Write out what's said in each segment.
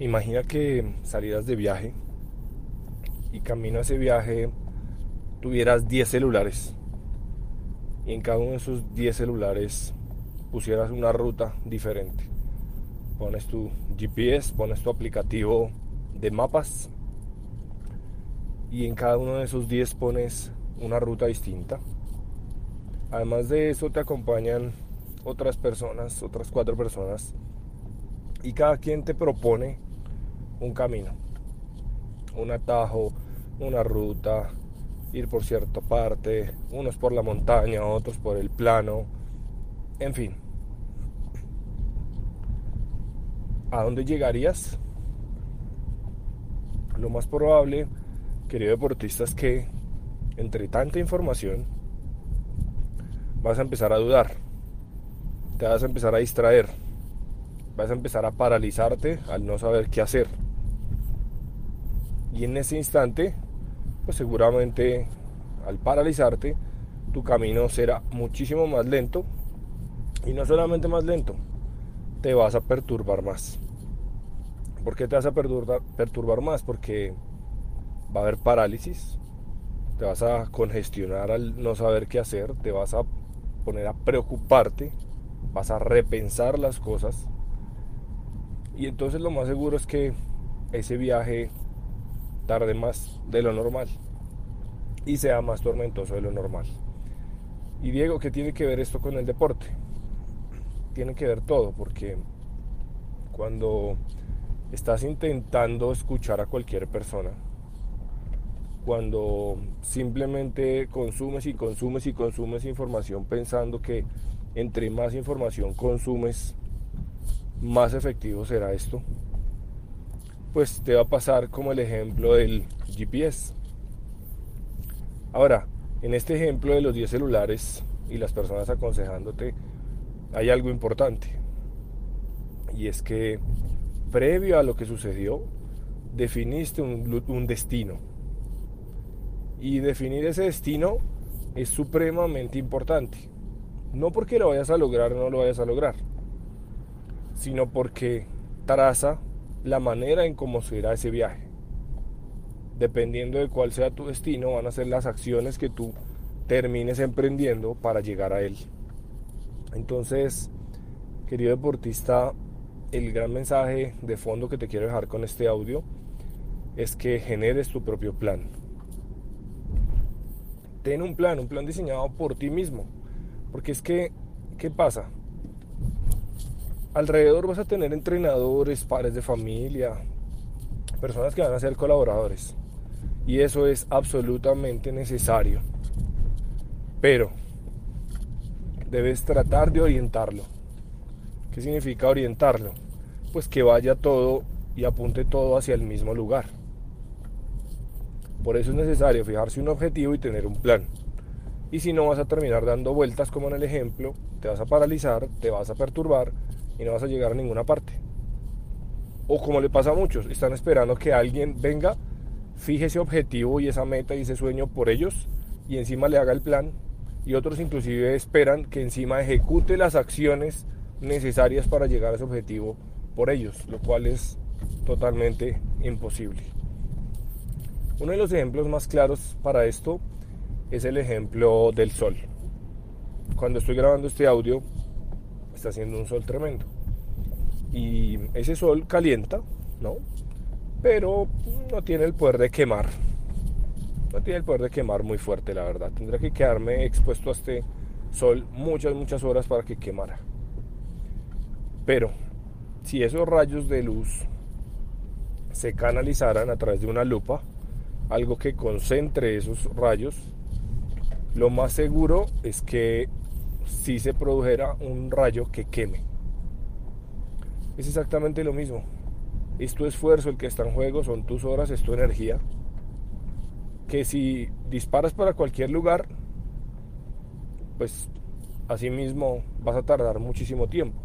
Imagina que salieras de viaje y camino a ese viaje tuvieras 10 celulares y en cada uno de esos 10 celulares pusieras una ruta diferente. Pones tu GPS, pones tu aplicativo de mapas y en cada uno de esos 10 pones una ruta distinta. Además de eso te acompañan otras personas, otras cuatro personas y cada quien te propone un camino, un atajo, una ruta, ir por cierta parte, unos por la montaña, otros por el plano, en fin. ¿A dónde llegarías? Lo más probable, querido deportista, es que entre tanta información vas a empezar a dudar, te vas a empezar a distraer, vas a empezar a paralizarte al no saber qué hacer y en ese instante, pues seguramente al paralizarte, tu camino será muchísimo más lento. Y no solamente más lento, te vas a perturbar más. ¿Por qué te vas a perturbar, perturbar más? Porque va a haber parálisis, te vas a congestionar al no saber qué hacer, te vas a poner a preocuparte, vas a repensar las cosas. Y entonces lo más seguro es que ese viaje tarde más de lo normal y sea más tormentoso de lo normal. Y Diego, ¿qué tiene que ver esto con el deporte? Tiene que ver todo, porque cuando estás intentando escuchar a cualquier persona, cuando simplemente consumes y consumes y consumes información pensando que entre más información consumes, más efectivo será esto, pues te va a pasar como el ejemplo del GPS. Ahora, en este ejemplo de los 10 celulares y las personas aconsejándote, hay algo importante. Y es que previo a lo que sucedió, definiste un, destino. Y definir ese destino es supremamente importante. No porque lo vayas a lograr o no lo vayas a lograr, sino porque traza la manera en cómo será ese viaje. Dependiendo de cuál sea tu destino, van a ser las acciones que tú termines emprendiendo para llegar a él. Entonces, querido deportista, el gran mensaje de fondo que te quiero dejar con este audio es que generes tu propio plan. Ten un plan, un plan diseñado por ti mismo. Porque es que, ¿qué pasa? Alrededor vas a tener entrenadores, padres de familia, personas que van a ser colaboradores. Y eso es absolutamente necesario. Pero debes tratar de orientarlo. ¿Qué significa orientarlo? Pues que vaya todo y apunte todo hacia el mismo lugar. Por eso es necesario fijarse un objetivo y tener un plan. Y si no vas a terminar dando vueltas como en el ejemplo, te vas a paralizar, te vas a perturbar y no vas a llegar a ninguna parte. O como le pasa a muchos, están esperando que alguien venga, fije ese objetivo y esa meta y ese sueño por ellos y encima le haga el plan. Y otros inclusive esperan que encima ejecute las acciones necesarias para llegar a ese objetivo por ellos, lo cual es totalmente imposible. Uno de los ejemplos más claros para esto es el ejemplo del sol. Cuando estoy grabando este audio, está haciendo un sol tremendo. Y ese sol calienta, ¿no? Pero no tiene el poder de quemar. No tiene el poder de quemar muy fuerte, la verdad. Tendría que quedarme expuesto a este sol muchas, muchas horas para que quemara. Pero si esos rayos de luz se canalizaran a través de una lupa, algo que concentre esos rayos, lo más seguro es que si se produjera un rayo que queme. Es exactamente lo mismo. Es tu esfuerzo el que está en juego, son tus horas, es tu energía. Que si disparas para cualquier lugar, pues así mismo vas a tardar muchísimo tiempo.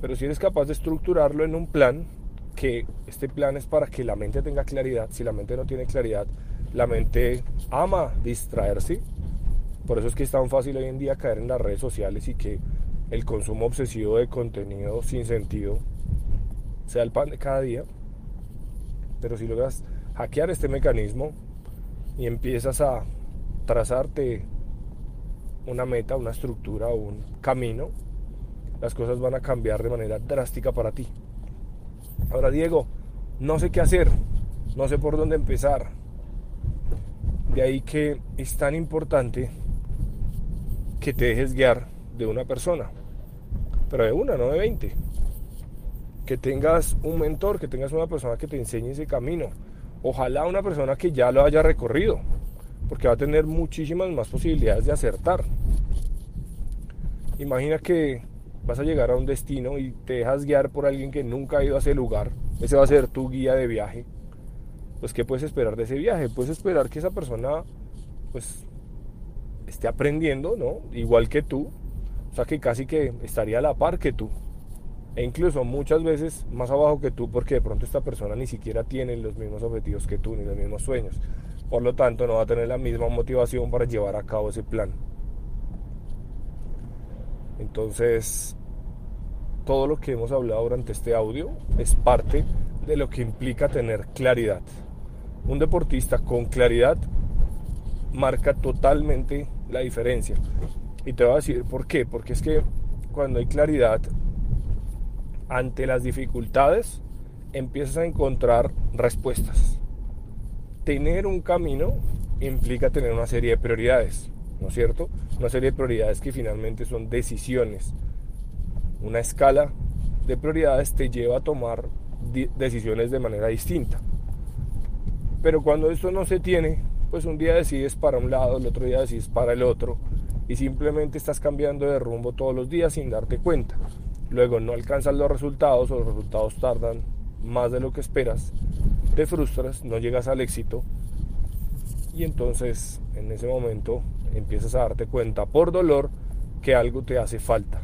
Pero si eres capaz de estructurarlo en un plan, que este plan es para que la mente tenga claridad, si la mente no tiene claridad, la mente ama distraerse, por eso es que es tan fácil hoy en día caer en las redes sociales y que el consumo obsesivo de contenido sin sentido sea el pan de cada día. Pero si logras hackear este mecanismo y empiezas a trazarte una meta, una estructura un camino, las cosas van a cambiar de manera drástica para ti. Ahora, Diego, no sé qué hacer, no sé por dónde empezar. De ahí que es tan importante que te dejes guiar de una persona, pero de una, no de 20. Que tengas un mentor, que tengas una persona que te enseñe ese camino. Ojalá una persona que ya lo haya recorrido, porque va a tener muchísimas más posibilidades de acertar. Imagina que vas a llegar a un destino y te dejas guiar por alguien que nunca ha ido a ese lugar. Ese va a ser tu guía de viaje. Pues ¿qué puedes esperar de ese viaje? Puedes esperar que esa persona pues esté aprendiendo, ¿no? Igual que tú. O sea que casi que estaría a la par que tú. E incluso muchas veces más abajo que tú porque de pronto esta persona ni siquiera tiene los mismos objetivos que tú, ni los mismos sueños. Por lo tanto, no va a tener la misma motivación para llevar a cabo ese plan. Entonces, todo lo que hemos hablado durante este audio es parte de lo que implica tener claridad. Un deportista con claridad marca totalmente la diferencia. Y te voy a decir por qué. Porque es que cuando hay claridad ante las dificultades, empiezas a encontrar respuestas. Tener un camino implica tener una serie de prioridades. ¿no es cierto? Una serie de prioridades que finalmente son decisiones. Una escala de prioridades te lleva a tomar decisiones de manera distinta. Pero cuando esto no se tiene, pues un día decides para un lado, el otro día decides para el otro y simplemente estás cambiando de rumbo todos los días sin darte cuenta. Luego no alcanzas los resultados o los resultados tardan más de lo que esperas, te frustras, no llegas al éxito y entonces en ese momento empiezas a darte cuenta por dolor que algo te hace falta.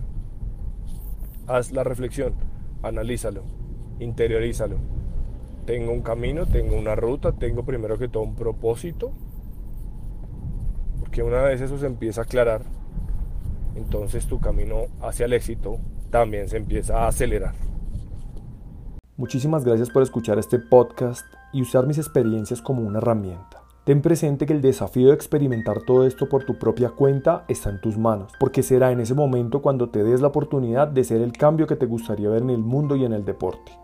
Haz la reflexión, analízalo, interiorízalo. Tengo un camino, tengo una ruta, tengo primero que todo un propósito. Porque una vez eso se empieza a aclarar, entonces tu camino hacia el éxito también se empieza a acelerar. Muchísimas gracias por escuchar este podcast y usar mis experiencias como una herramienta. Ten presente que el desafío de experimentar todo esto por tu propia cuenta está en tus manos, porque será en ese momento cuando te des la oportunidad de ser el cambio que te gustaría ver en el mundo y en el deporte.